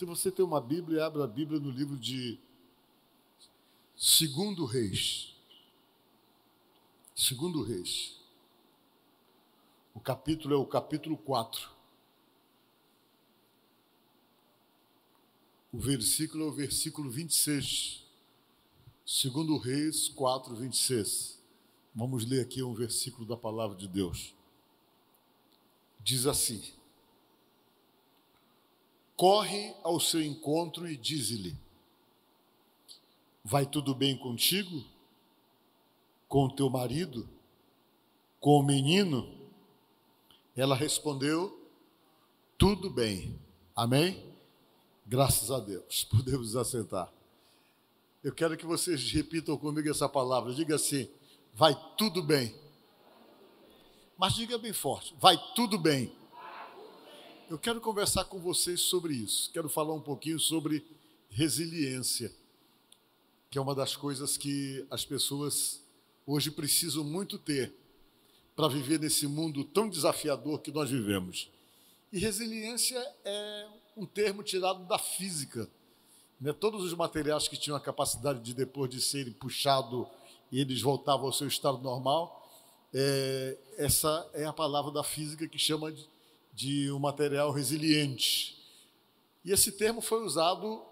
Se você tem uma Bíblia, abra a Bíblia no livro de Segundo Reis. Segundo Reis. O capítulo é o capítulo 4. O versículo é o versículo 26. Segundo Reis 4, 26. Vamos ler aqui um versículo da palavra de Deus. Diz assim: Corre ao seu encontro e diz-lhe: Vai tudo bem contigo? Com o teu marido? Com o menino? Ela respondeu: Tudo bem. Amém? Graças a Deus. Podemos assentar. Eu quero que vocês repitam comigo essa palavra. Diga assim: Vai tudo bem. Mas diga bem forte: Vai tudo bem. Eu quero conversar com vocês sobre isso. Quero falar um pouquinho sobre resiliência, que é uma das coisas que as pessoas hoje precisam muito ter para viver nesse mundo tão desafiador que nós vivemos. E resiliência é um termo tirado da física. Né? Todos os materiais que tinham a capacidade de, depois de serem puxados, eles voltavam ao seu estado normal, é, essa é a palavra da física que chama de de um material resiliente. E esse termo foi usado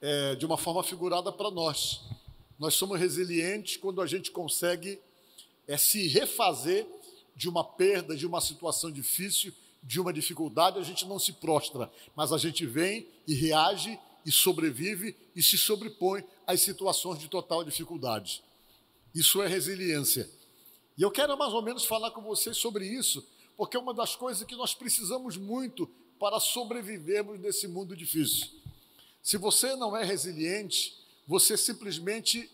é, de uma forma figurada para nós. Nós somos resilientes quando a gente consegue é, se refazer de uma perda, de uma situação difícil, de uma dificuldade, a gente não se prostra, mas a gente vem e reage e sobrevive e se sobrepõe às situações de total dificuldade. Isso é resiliência. E eu quero mais ou menos falar com vocês sobre isso, porque é uma das coisas que nós precisamos muito para sobrevivermos nesse mundo difícil. Se você não é resiliente, você simplesmente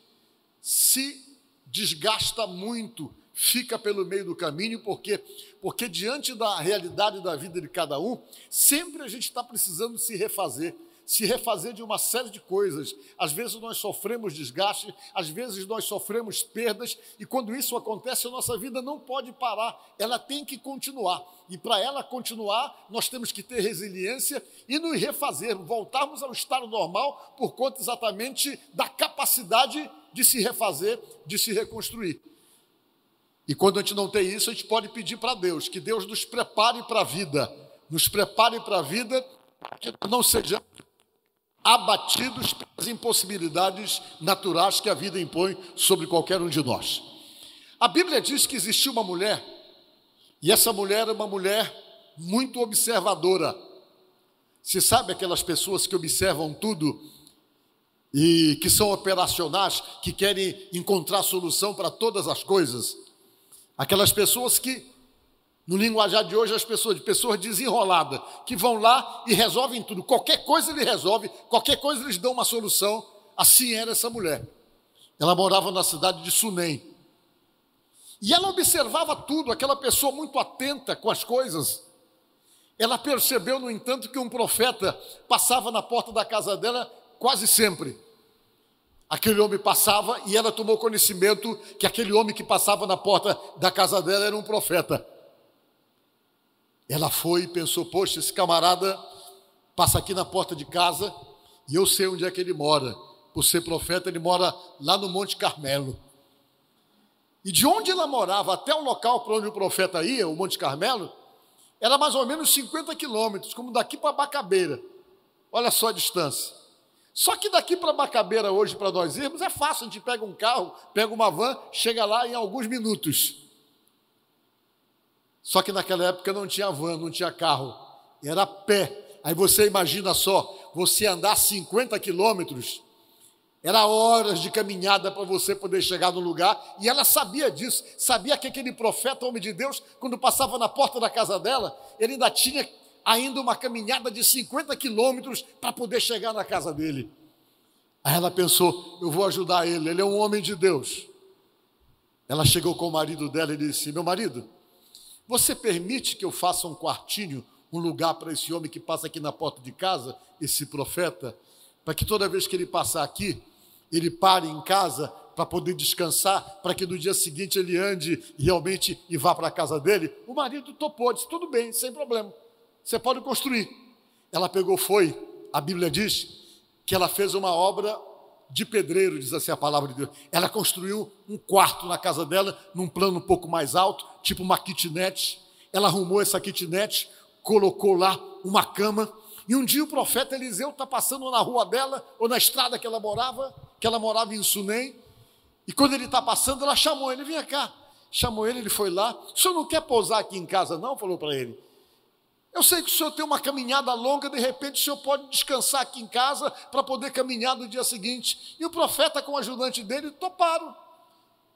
se desgasta muito, fica pelo meio do caminho, porque porque diante da realidade da vida de cada um, sempre a gente está precisando se refazer se refazer de uma série de coisas. Às vezes nós sofremos desgaste, às vezes nós sofremos perdas, e quando isso acontece, a nossa vida não pode parar, ela tem que continuar. E para ela continuar, nós temos que ter resiliência e nos refazer, voltarmos ao estado normal por conta exatamente da capacidade de se refazer, de se reconstruir. E quando a gente não tem isso, a gente pode pedir para Deus que Deus nos prepare para a vida, nos prepare para a vida, que não sejamos abatidos pelas impossibilidades naturais que a vida impõe sobre qualquer um de nós. A Bíblia diz que existiu uma mulher, e essa mulher é uma mulher muito observadora. Se sabe aquelas pessoas que observam tudo e que são operacionais, que querem encontrar solução para todas as coisas? Aquelas pessoas que no linguajar de hoje, as pessoas, de pessoas desenroladas, que vão lá e resolvem tudo. Qualquer coisa ele resolve, qualquer coisa eles dão uma solução. Assim era essa mulher. Ela morava na cidade de Sunem. E ela observava tudo, aquela pessoa muito atenta com as coisas. Ela percebeu, no entanto, que um profeta passava na porta da casa dela quase sempre. Aquele homem passava e ela tomou conhecimento que aquele homem que passava na porta da casa dela era um profeta. Ela foi e pensou: poxa, esse camarada passa aqui na porta de casa e eu sei onde é que ele mora. Por ser profeta, ele mora lá no Monte Carmelo. E de onde ela morava até o local para onde o profeta ia, o Monte Carmelo, era mais ou menos 50 quilômetros, como daqui para Bacabeira. Olha só a distância. Só que daqui para Bacabeira hoje, para nós irmos, é fácil. A gente pega um carro, pega uma van, chega lá em alguns minutos. Só que naquela época não tinha van, não tinha carro, era pé. Aí você imagina só, você andar 50 quilômetros, era horas de caminhada para você poder chegar no lugar, e ela sabia disso, sabia que aquele profeta, homem de Deus, quando passava na porta da casa dela, ele ainda tinha ainda uma caminhada de 50 quilômetros para poder chegar na casa dele. Aí ela pensou: eu vou ajudar ele, ele é um homem de Deus. Ela chegou com o marido dela e disse: Meu marido, você permite que eu faça um quartinho, um lugar para esse homem que passa aqui na porta de casa, esse profeta, para que toda vez que ele passar aqui, ele pare em casa para poder descansar, para que no dia seguinte ele ande realmente e vá para a casa dele? O marido topou, disse: tudo bem, sem problema, você pode construir. Ela pegou, foi, a Bíblia diz que ela fez uma obra de pedreiro, diz assim a palavra de Deus. Ela construiu um quarto na casa dela, num plano um pouco mais alto, tipo uma kitnet. Ela arrumou essa kitnet, colocou lá uma cama. E um dia o profeta Eliseu está passando na rua dela, ou na estrada que ela morava, que ela morava em Sunem. E quando ele está passando, ela chamou ele, vem cá. Chamou ele, ele foi lá. O senhor não quer pousar aqui em casa, não? Falou para ele. Eu sei que o senhor tem uma caminhada longa, de repente o senhor pode descansar aqui em casa para poder caminhar no dia seguinte. E o profeta, com o ajudante dele, toparam.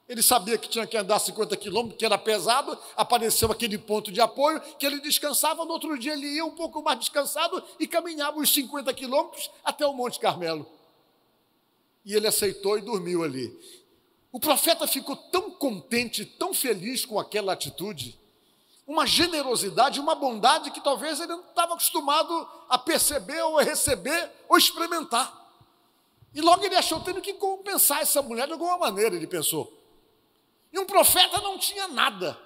Ele sabia que tinha que andar 50 quilômetros, que era pesado, apareceu aquele ponto de apoio, que ele descansava, no outro dia ele ia um pouco mais descansado e caminhava os 50 quilômetros até o Monte Carmelo. E ele aceitou e dormiu ali. O profeta ficou tão contente, tão feliz com aquela atitude, uma generosidade, uma bondade que talvez ele não estava acostumado a perceber ou a receber ou experimentar. E logo ele achou tendo que compensar essa mulher de alguma maneira, ele pensou. E um profeta não tinha nada.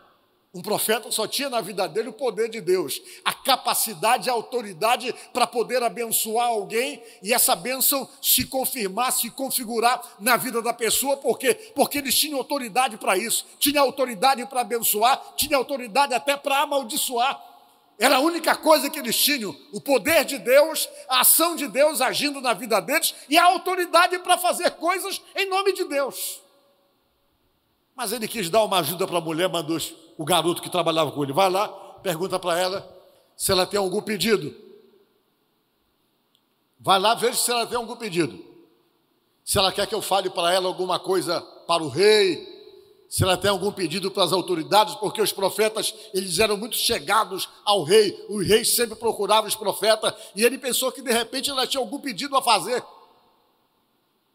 Um profeta só tinha na vida dele o poder de Deus, a capacidade a autoridade para poder abençoar alguém e essa bênção se confirmar, se configurar na vida da pessoa, por quê? Porque eles tinham autoridade para isso, tinha autoridade para abençoar, tinha autoridade até para amaldiçoar. Era a única coisa que eles tinham: o poder de Deus, a ação de Deus agindo na vida deles e a autoridade para fazer coisas em nome de Deus. Mas ele quis dar uma ajuda para a mulher, mandou o garoto que trabalhava com ele, vai lá, pergunta para ela se ela tem algum pedido. Vai lá, veja se ela tem algum pedido. Se ela quer que eu fale para ela alguma coisa para o rei, se ela tem algum pedido para as autoridades, porque os profetas, eles eram muito chegados ao rei, os reis sempre procuravam os profetas, e ele pensou que de repente ela tinha algum pedido a fazer.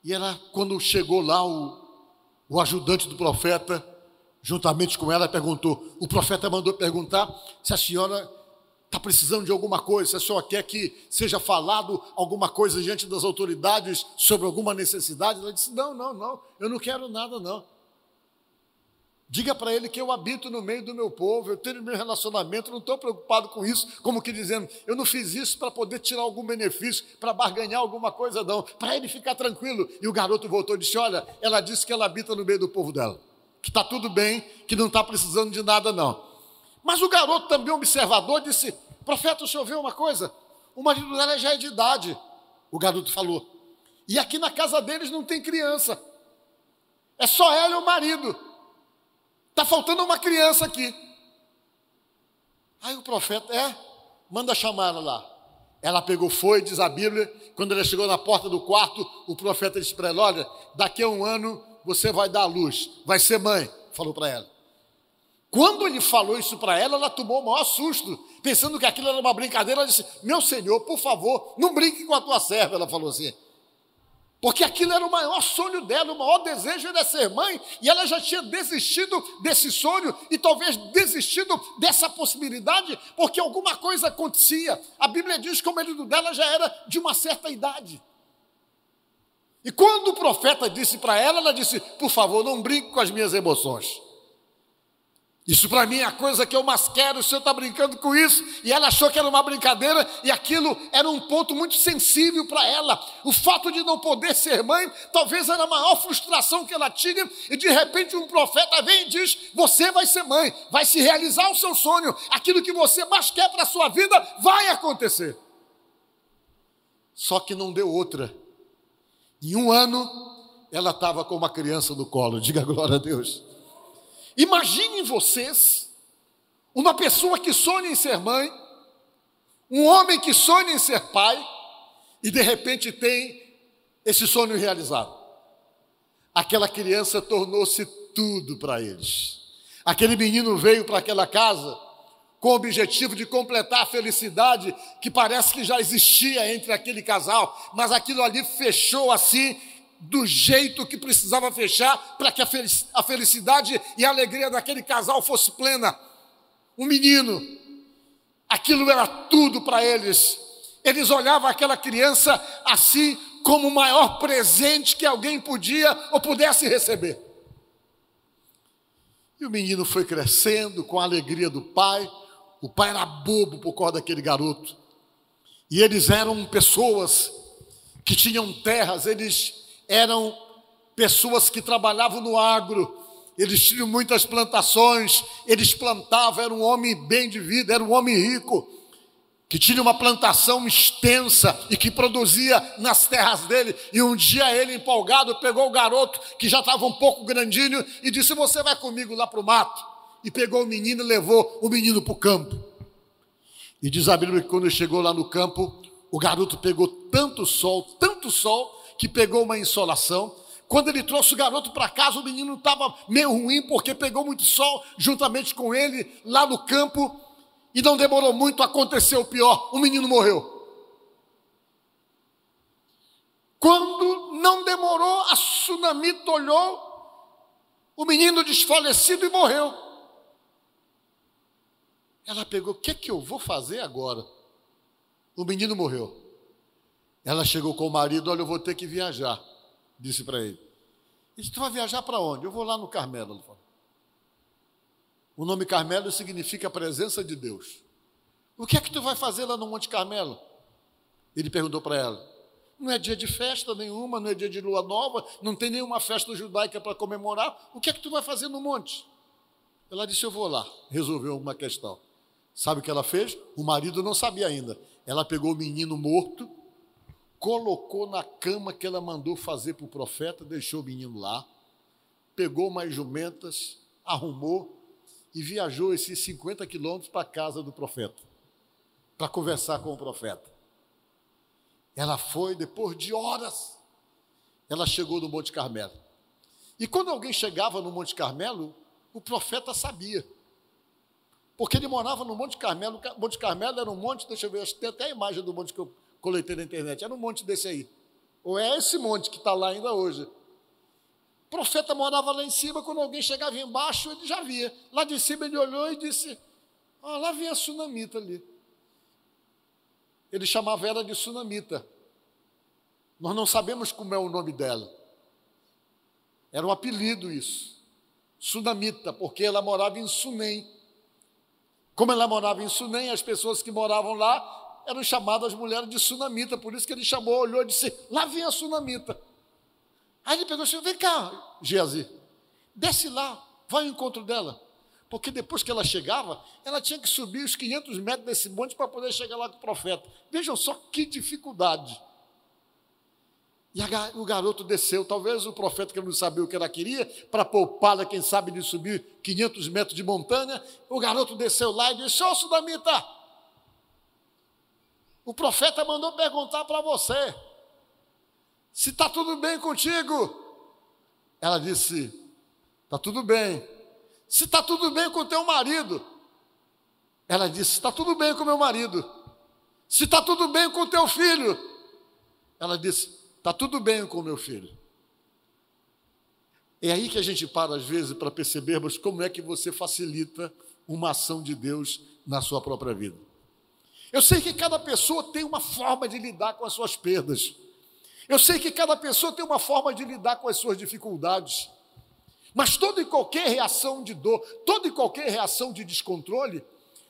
E ela, quando chegou lá, o, o ajudante do profeta juntamente com ela, perguntou. O profeta mandou perguntar se a senhora está precisando de alguma coisa, se a senhora quer que seja falado alguma coisa diante das autoridades sobre alguma necessidade. Ela disse: Não, não, não, eu não quero nada, não. Diga para ele que eu habito no meio do meu povo, eu tenho meu relacionamento, não estou preocupado com isso, como que dizendo, eu não fiz isso para poder tirar algum benefício, para barganhar alguma coisa, não, para ele ficar tranquilo. E o garoto voltou e disse: Olha, ela disse que ela habita no meio do povo dela que está tudo bem, que não está precisando de nada, não. Mas o garoto também observador disse: Profeta, o senhor vê uma coisa? O marido dela já é de idade. O garoto falou. E aqui na casa deles não tem criança. É só ela e o marido. Está faltando uma criança aqui. Aí o profeta, é, manda chamar ela lá. Ela pegou, foi, diz a Bíblia. Quando ela chegou na porta do quarto, o profeta disse para ela: Olha, daqui a um ano você vai dar à luz, vai ser mãe, falou para ela. Quando ele falou isso para ela, ela tomou o maior susto, pensando que aquilo era uma brincadeira. Ela disse: Meu senhor, por favor, não brinque com a tua serva. Ela falou assim. Porque aquilo era o maior sonho dela, o maior desejo era ser mãe, e ela já tinha desistido desse sonho e talvez desistido dessa possibilidade, porque alguma coisa acontecia. A Bíblia diz que o marido dela já era de uma certa idade. E quando o profeta disse para ela, ela disse: Por favor, não brinque com as minhas emoções. Isso para mim é a coisa que eu mais quero. O senhor está brincando com isso. E ela achou que era uma brincadeira, e aquilo era um ponto muito sensível para ela. O fato de não poder ser mãe, talvez era a maior frustração que ela tinha. E de repente um profeta vem e diz: Você vai ser mãe, vai se realizar o seu sonho. Aquilo que você mais quer para a sua vida vai acontecer. Só que não deu outra em um ano, ela estava com uma criança no colo. Diga glória a Deus. Imaginem vocês, uma pessoa que sonha em ser mãe, um homem que sonha em ser pai, e de repente tem esse sonho realizado. Aquela criança tornou-se tudo para eles. Aquele menino veio para aquela casa com o objetivo de completar a felicidade que parece que já existia entre aquele casal, mas aquilo ali fechou assim do jeito que precisava fechar para que a felicidade e a alegria daquele casal fosse plena. Um menino, aquilo era tudo para eles. Eles olhavam aquela criança assim como o maior presente que alguém podia ou pudesse receber. E o menino foi crescendo com a alegria do pai, o pai era bobo por causa daquele garoto. E eles eram pessoas que tinham terras, eles eram pessoas que trabalhavam no agro, eles tinham muitas plantações, eles plantavam, era um homem bem de vida, era um homem rico, que tinha uma plantação extensa e que produzia nas terras dele. E um dia ele, empolgado, pegou o garoto, que já estava um pouco grandinho, e disse: Você vai comigo lá para o mato. E pegou o menino e levou o menino para o campo. E diz a Bíblia que quando chegou lá no campo, o garoto pegou tanto sol, tanto sol, que pegou uma insolação quando ele trouxe o garoto para casa, o menino estava meio ruim, porque pegou muito sol juntamente com ele lá no campo. E não demorou muito, aconteceu o pior: o menino morreu. Quando não demorou, a tsunamita olhou, o menino desfalecido e morreu. Ela pegou: o que, é que eu vou fazer agora? O menino morreu. Ela chegou com o marido: olha, eu vou ter que viajar disse para ele. Ele disse, tu vai viajar para onde? Eu vou lá no Carmelo. O nome Carmelo significa presença de Deus. O que é que tu vai fazer lá no Monte Carmelo? Ele perguntou para ela. Não é dia de festa nenhuma, não é dia de lua nova, não tem nenhuma festa judaica para comemorar. O que é que tu vai fazer no monte? Ela disse: Eu vou lá, resolveu uma questão. Sabe o que ela fez? O marido não sabia ainda. Ela pegou o menino morto, colocou na cama que ela mandou fazer para o profeta, deixou o menino lá, pegou mais jumentas, arrumou e viajou esses 50 quilômetros para a casa do profeta, para conversar com o profeta. Ela foi, depois de horas, ela chegou no Monte Carmelo. E quando alguém chegava no Monte Carmelo, o profeta sabia. Porque ele morava no Monte Carmelo. Monte Carmelo era um monte, deixa eu ver, tem até a imagem do monte eu coletei na internet. Era um monte desse aí. Ou é esse monte que está lá ainda hoje. O profeta morava lá em cima, quando alguém chegava embaixo, ele já via. Lá de cima ele olhou e disse: Ah, lá vem a sunamita ali. Ele chamava ela de sunamita. Nós não sabemos como é o nome dela. Era um apelido isso. Sunamita, porque ela morava em Sunem. Como ela morava em Sunem, as pessoas que moravam lá eram chamadas as mulheres de sunamita, por isso que ele chamou, olhou e disse: Lá vem a sunamita. Aí ele pegou e disse: Vem cá, Geazi, desce lá, vai ao encontro dela. Porque depois que ela chegava, ela tinha que subir os 500 metros desse monte para poder chegar lá com o profeta. Vejam só que dificuldade. E a, o garoto desceu, talvez o profeta que não sabia o que ela queria, para poupá-la, quem sabe, de subir 500 metros de montanha. O garoto desceu lá e disse: Ô, oh, Sudamita, o profeta mandou perguntar para você se está tudo bem contigo. Ela disse: Está tudo bem. Se está tudo bem com teu marido. Ela disse: Está tudo bem com meu marido. Se está tudo bem com teu filho. Ela disse: Está tudo bem com meu filho. É aí que a gente para, às vezes, para percebermos como é que você facilita uma ação de Deus na sua própria vida. Eu sei que cada pessoa tem uma forma de lidar com as suas perdas. Eu sei que cada pessoa tem uma forma de lidar com as suas dificuldades. Mas toda e qualquer reação de dor, toda e qualquer reação de descontrole,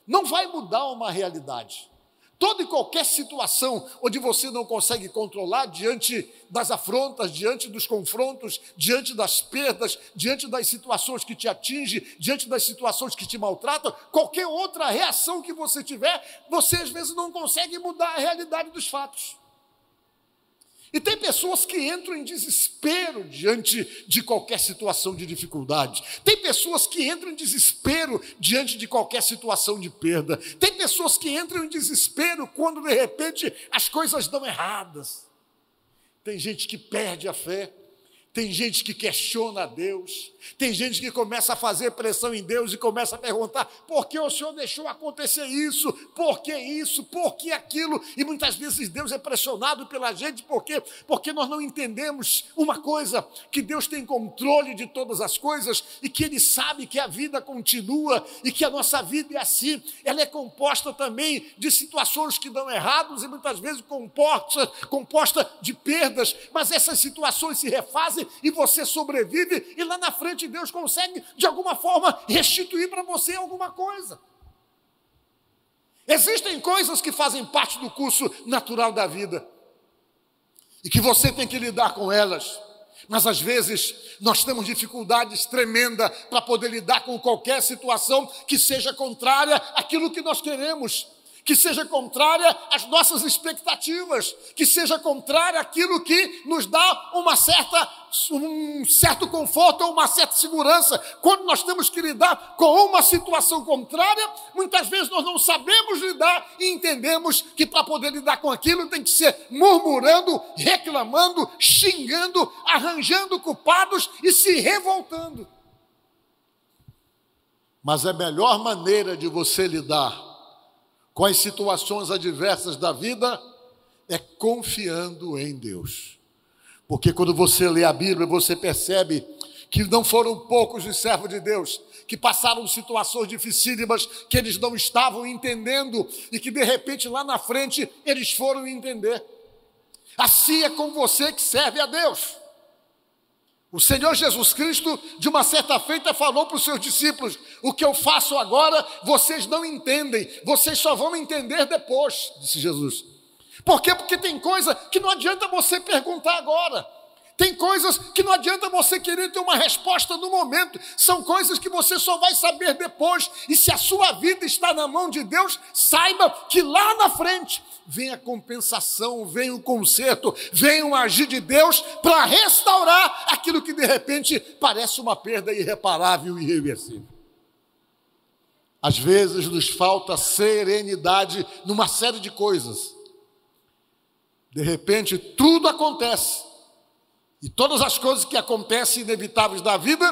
não vai mudar uma realidade. Toda e qualquer situação onde você não consegue controlar diante das afrontas, diante dos confrontos, diante das perdas, diante das situações que te atingem, diante das situações que te maltratam, qualquer outra reação que você tiver, você às vezes não consegue mudar a realidade dos fatos. E tem pessoas que entram em desespero diante de qualquer situação de dificuldade. Tem pessoas que entram em desespero diante de qualquer situação de perda. Tem pessoas que entram em desespero quando de repente as coisas dão erradas. Tem gente que perde a fé. Tem gente que questiona a Deus, tem gente que começa a fazer pressão em Deus e começa a perguntar: por que o Senhor deixou acontecer isso? Por que isso? Por que aquilo? E muitas vezes Deus é pressionado pela gente, por quê? Porque nós não entendemos uma coisa: que Deus tem controle de todas as coisas e que Ele sabe que a vida continua e que a nossa vida é assim. Ela é composta também de situações que dão errados e muitas vezes composta, composta de perdas, mas essas situações se refazem e você sobrevive, e lá na frente Deus consegue, de alguma forma, restituir para você alguma coisa. Existem coisas que fazem parte do curso natural da vida e que você tem que lidar com elas. Mas às vezes nós temos dificuldades tremendas para poder lidar com qualquer situação que seja contrária àquilo que nós queremos que seja contrária às nossas expectativas, que seja contrária àquilo que nos dá uma certa, um certo conforto ou uma certa segurança. Quando nós temos que lidar com uma situação contrária, muitas vezes nós não sabemos lidar e entendemos que para poder lidar com aquilo tem que ser murmurando, reclamando, xingando, arranjando culpados e se revoltando. Mas a melhor maneira de você lidar com as situações adversas da vida é confiando em Deus. Porque quando você lê a Bíblia, você percebe que não foram poucos os servos de Deus que passaram situações dificílimas que eles não estavam entendendo e que de repente lá na frente eles foram entender. Assim é com você que serve a Deus. O Senhor Jesus Cristo, de uma certa feita, falou para os seus discípulos: O que eu faço agora, vocês não entendem, vocês só vão entender depois, disse Jesus. Por quê? Porque tem coisa que não adianta você perguntar agora. Tem coisas que não adianta você querer ter uma resposta no momento, são coisas que você só vai saber depois. E se a sua vida está na mão de Deus, saiba que lá na frente vem a compensação, vem o conserto, vem o agir de Deus para restaurar aquilo que de repente parece uma perda irreparável e irreversível. Às vezes nos falta serenidade numa série de coisas. De repente tudo acontece e todas as coisas que acontecem inevitáveis da vida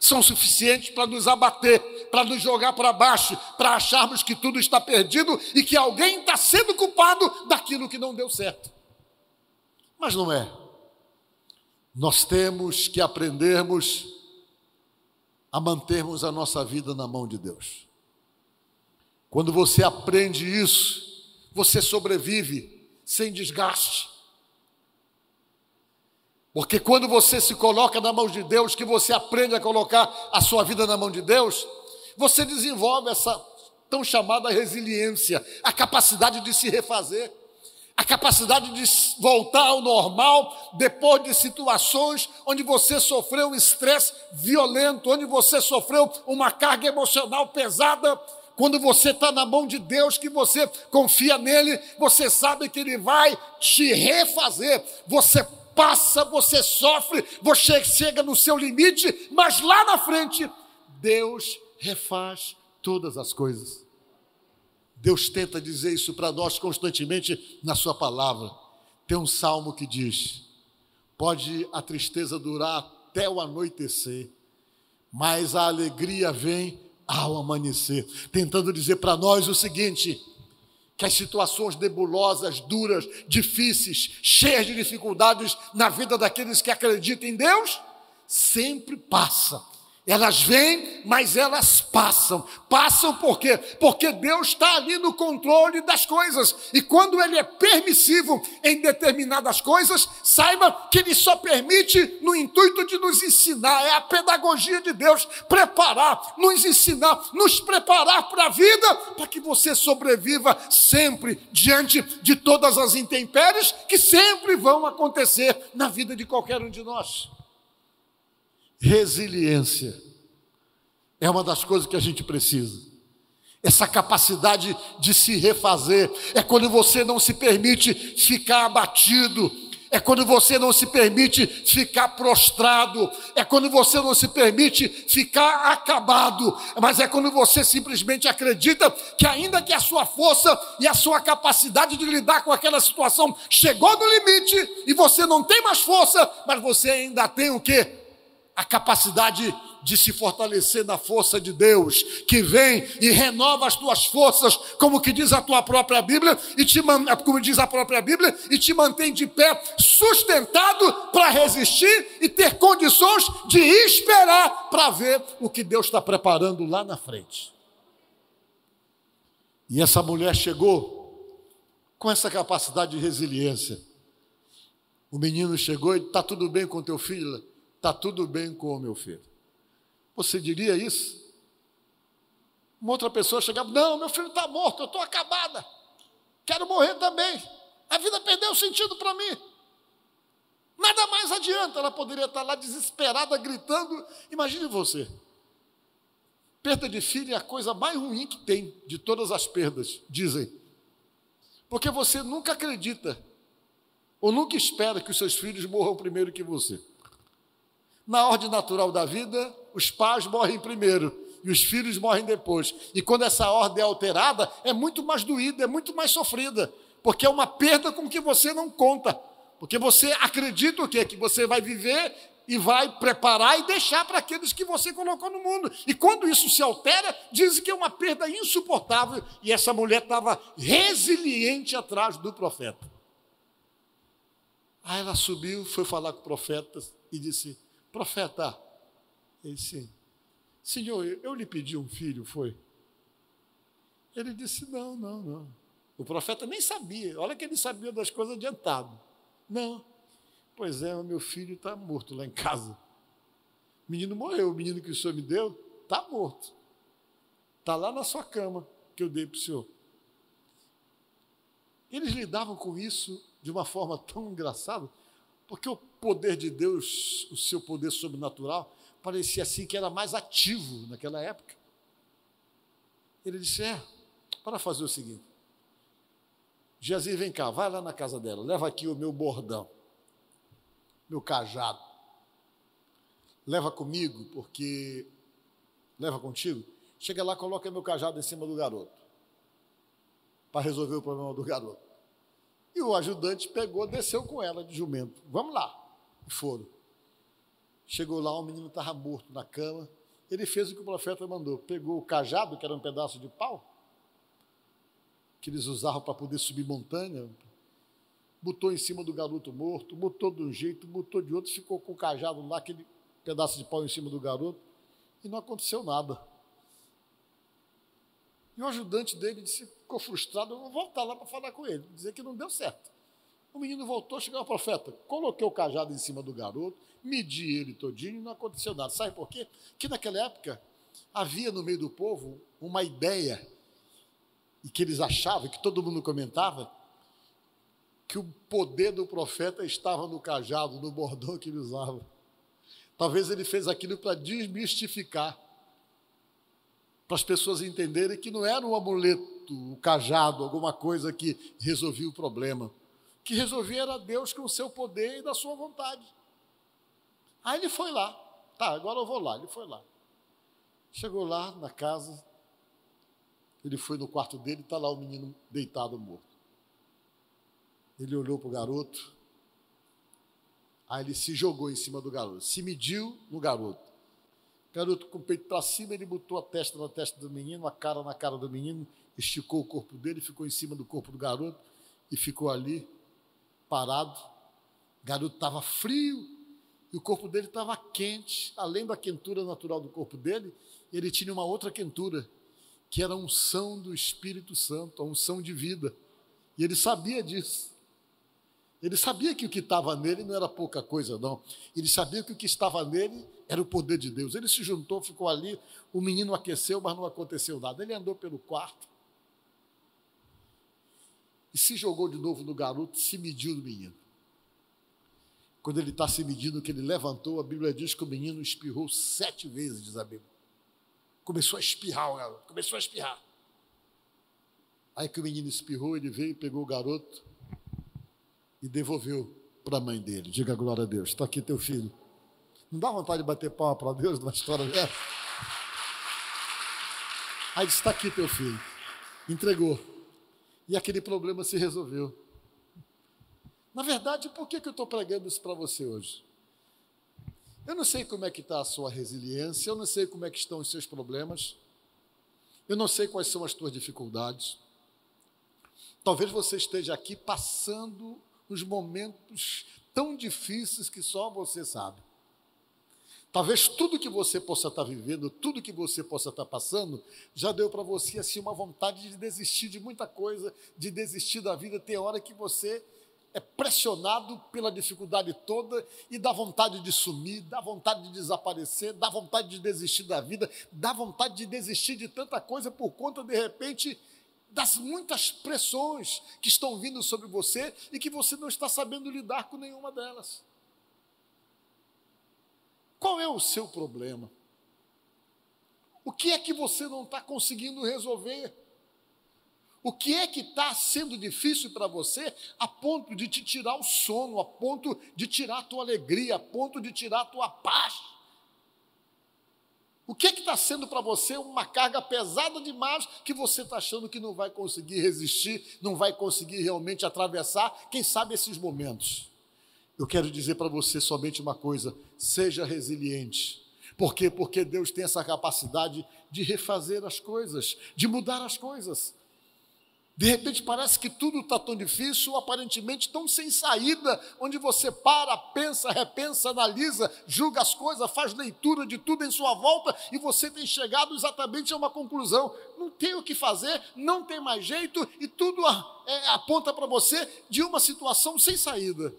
são suficientes para nos abater, para nos jogar para baixo, para acharmos que tudo está perdido e que alguém está sendo culpado daquilo que não deu certo. Mas não é. Nós temos que aprendermos a mantermos a nossa vida na mão de Deus. Quando você aprende isso, você sobrevive sem desgaste, porque quando você se coloca na mão de Deus, que você aprende a colocar a sua vida na mão de Deus, você desenvolve essa tão chamada resiliência, a capacidade de se refazer, a capacidade de voltar ao normal depois de situações onde você sofreu um estresse violento, onde você sofreu uma carga emocional pesada. Quando você está na mão de Deus, que você confia nele, você sabe que ele vai te refazer. Você passa, você sofre, você chega no seu limite, mas lá na frente, Deus refaz todas as coisas. Deus tenta dizer isso para nós constantemente na Sua palavra. Tem um salmo que diz: pode a tristeza durar até o anoitecer, mas a alegria vem ao amanhecer, tentando dizer para nós o seguinte: que as situações nebulosas, duras, difíceis, cheias de dificuldades na vida daqueles que acreditam em Deus, sempre passa. Elas vêm, mas elas passam. Passam por quê? Porque Deus está ali no controle das coisas. E quando Ele é permissivo em determinadas coisas, saiba que Ele só permite no intuito de nos ensinar. É a pedagogia de Deus preparar, nos ensinar, nos preparar para a vida, para que você sobreviva sempre diante de todas as intempéries que sempre vão acontecer na vida de qualquer um de nós. Resiliência é uma das coisas que a gente precisa. Essa capacidade de se refazer é quando você não se permite ficar abatido, é quando você não se permite ficar prostrado, é quando você não se permite ficar acabado, mas é quando você simplesmente acredita que, ainda que a sua força e a sua capacidade de lidar com aquela situação chegou no limite e você não tem mais força, mas você ainda tem o que? A capacidade de se fortalecer na força de Deus, que vem e renova as tuas forças, como que diz a tua própria Bíblia, e te como diz a própria Bíblia, e te mantém de pé, sustentado para resistir e ter condições de esperar para ver o que Deus está preparando lá na frente. E essa mulher chegou com essa capacidade de resiliência. O menino chegou e está tudo bem com teu filho? Está tudo bem com o meu filho. Você diria isso? Uma outra pessoa chegava: Não, meu filho está morto, eu estou acabada. Quero morrer também. A vida perdeu sentido para mim. Nada mais adianta. Ela poderia estar lá desesperada, gritando. Imagine você. Perda de filho é a coisa mais ruim que tem de todas as perdas, dizem. Porque você nunca acredita ou nunca espera que os seus filhos morram primeiro que você. Na ordem natural da vida, os pais morrem primeiro e os filhos morrem depois. E quando essa ordem é alterada, é muito mais doída, é muito mais sofrida, porque é uma perda com que você não conta. Porque você acredita o quê? Que você vai viver e vai preparar e deixar para aqueles que você colocou no mundo. E quando isso se altera, dizem que é uma perda insuportável. E essa mulher estava resiliente atrás do profeta. Aí ela subiu, foi falar com o profeta e disse: Profeta, ele disse: Senhor, eu lhe pedi um filho, foi? Ele disse: Não, não, não. O profeta nem sabia, olha que ele sabia das coisas adiantado. Não. Pois é, meu filho está morto lá em casa. O menino morreu, o menino que o senhor me deu está morto. Está lá na sua cama que eu dei para o senhor. Eles lidavam com isso de uma forma tão engraçada, porque o poder de Deus, o seu poder sobrenatural, parecia assim que era mais ativo naquela época. Ele disse: É, para fazer o seguinte, Jazir, vem cá, vai lá na casa dela, leva aqui o meu bordão meu cajado. Leva comigo, porque. Leva contigo? Chega lá, coloca meu cajado em cima do garoto. Para resolver o problema do garoto. E o ajudante pegou, desceu com ela de jumento. Vamos lá. E foram. Chegou lá, o menino estava morto na cama. Ele fez o que o profeta mandou. Pegou o cajado, que era um pedaço de pau, que eles usavam para poder subir montanha, botou em cima do garoto morto, botou de um jeito, botou de outro, ficou com o cajado lá, aquele pedaço de pau em cima do garoto, e não aconteceu nada. E o ajudante dele disse, ficou frustrado, eu vou voltar lá para falar com ele, dizer que não deu certo. O menino voltou, chegou ao profeta, coloquei o cajado em cima do garoto, medi ele todinho e não aconteceu nada. Sabe por quê? Que naquela época havia no meio do povo uma ideia, e que eles achavam, que todo mundo comentava, que o poder do profeta estava no cajado, no bordão que ele usava. Talvez ele fez aquilo para desmistificar, para as pessoas entenderem que não era um amuleto, um cajado, alguma coisa que resolvia o problema. Que resolvia era Deus com o seu poder e da sua vontade. Aí ele foi lá. Tá, agora eu vou lá. Ele foi lá. Chegou lá na casa, ele foi no quarto dele, está lá o menino deitado morto. Ele olhou para o garoto, aí ele se jogou em cima do garoto, se mediu no garoto. Garoto com o peito para cima, ele botou a testa na testa do menino, a cara na cara do menino, esticou o corpo dele, ficou em cima do corpo do garoto e ficou ali, parado. O garoto estava frio e o corpo dele estava quente, além da quentura natural do corpo dele, ele tinha uma outra quentura, que era a unção do Espírito Santo, a unção de vida. E ele sabia disso. Ele sabia que o que estava nele não era pouca coisa, não. Ele sabia que o que estava nele era o poder de Deus. Ele se juntou, ficou ali, o menino aqueceu, mas não aconteceu nada. Ele andou pelo quarto e se jogou de novo no garoto, se mediu no menino. Quando ele está se medindo, que ele levantou, a Bíblia diz que o menino espirrou sete vezes, diz a Bíblia. Começou a espirrar o garoto, começou a espirrar. Aí que o menino espirrou, ele veio, pegou o garoto, e devolveu para a mãe dele. Diga glória a Deus. Está aqui teu filho. Não dá vontade de bater palma para Deus numa história dessa? Aí disse: está aqui teu filho. Entregou. E aquele problema se resolveu. Na verdade, por que, que eu estou pregando isso para você hoje? Eu não sei como é que está a sua resiliência, eu não sei como é que estão os seus problemas, eu não sei quais são as tuas dificuldades. Talvez você esteja aqui passando nos momentos tão difíceis que só você sabe. Talvez tudo que você possa estar vivendo, tudo que você possa estar passando, já deu para você assim uma vontade de desistir de muita coisa, de desistir da vida. Tem hora que você é pressionado pela dificuldade toda e dá vontade de sumir, dá vontade de desaparecer, dá vontade de desistir da vida, dá vontade de desistir de tanta coisa por conta, de repente, das muitas pressões que estão vindo sobre você e que você não está sabendo lidar com nenhuma delas. Qual é o seu problema? O que é que você não está conseguindo resolver? O que é que está sendo difícil para você a ponto de te tirar o sono, a ponto de tirar a tua alegria, a ponto de tirar a tua paz? O que é está sendo para você uma carga pesada demais que você está achando que não vai conseguir resistir, não vai conseguir realmente atravessar, quem sabe esses momentos? Eu quero dizer para você somente uma coisa: seja resiliente. Por quê? Porque Deus tem essa capacidade de refazer as coisas, de mudar as coisas. De repente parece que tudo está tão difícil, aparentemente tão sem saída, onde você para, pensa, repensa, analisa, julga as coisas, faz leitura de tudo em sua volta e você tem chegado exatamente a uma conclusão. Não tem o que fazer, não tem mais jeito e tudo é, aponta para você de uma situação sem saída.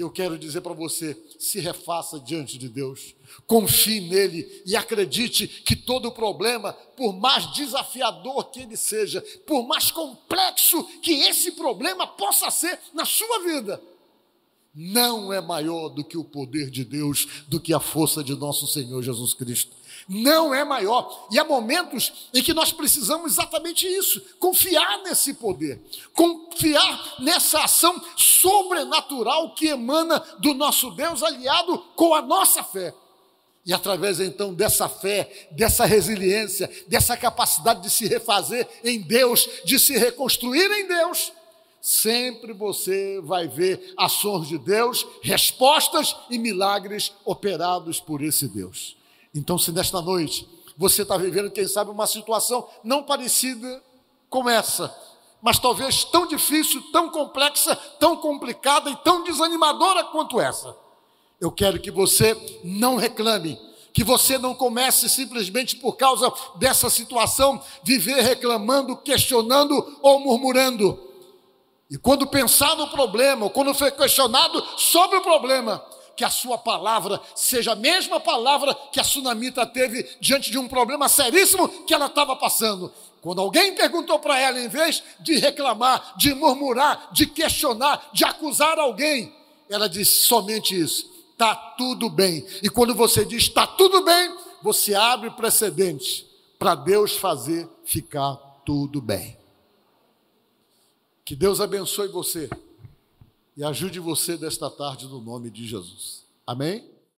Eu quero dizer para você: se refaça diante de Deus, confie nele e acredite que todo problema, por mais desafiador que ele seja, por mais complexo que esse problema possa ser na sua vida, não é maior do que o poder de Deus, do que a força de nosso Senhor Jesus Cristo. Não é maior. E há momentos em que nós precisamos exatamente isso: confiar nesse poder, confiar nessa ação sobrenatural que emana do nosso Deus, aliado com a nossa fé. E através então dessa fé, dessa resiliência, dessa capacidade de se refazer em Deus, de se reconstruir em Deus, sempre você vai ver ações de Deus, respostas e milagres operados por esse Deus. Então, se nesta noite você está vivendo, quem sabe, uma situação não parecida com essa, mas talvez tão difícil, tão complexa, tão complicada e tão desanimadora quanto essa, eu quero que você não reclame, que você não comece simplesmente por causa dessa situação viver reclamando, questionando ou murmurando. E quando pensar no problema, ou quando for questionado sobre o problema, que a sua palavra seja a mesma palavra que a sunamita teve diante de um problema seríssimo que ela estava passando. Quando alguém perguntou para ela, em vez de reclamar, de murmurar, de questionar, de acusar alguém, ela disse somente isso: está tudo bem. E quando você diz está tudo bem, você abre precedente para Deus fazer ficar tudo bem. Que Deus abençoe você e ajude você desta tarde no nome de Jesus. Amém?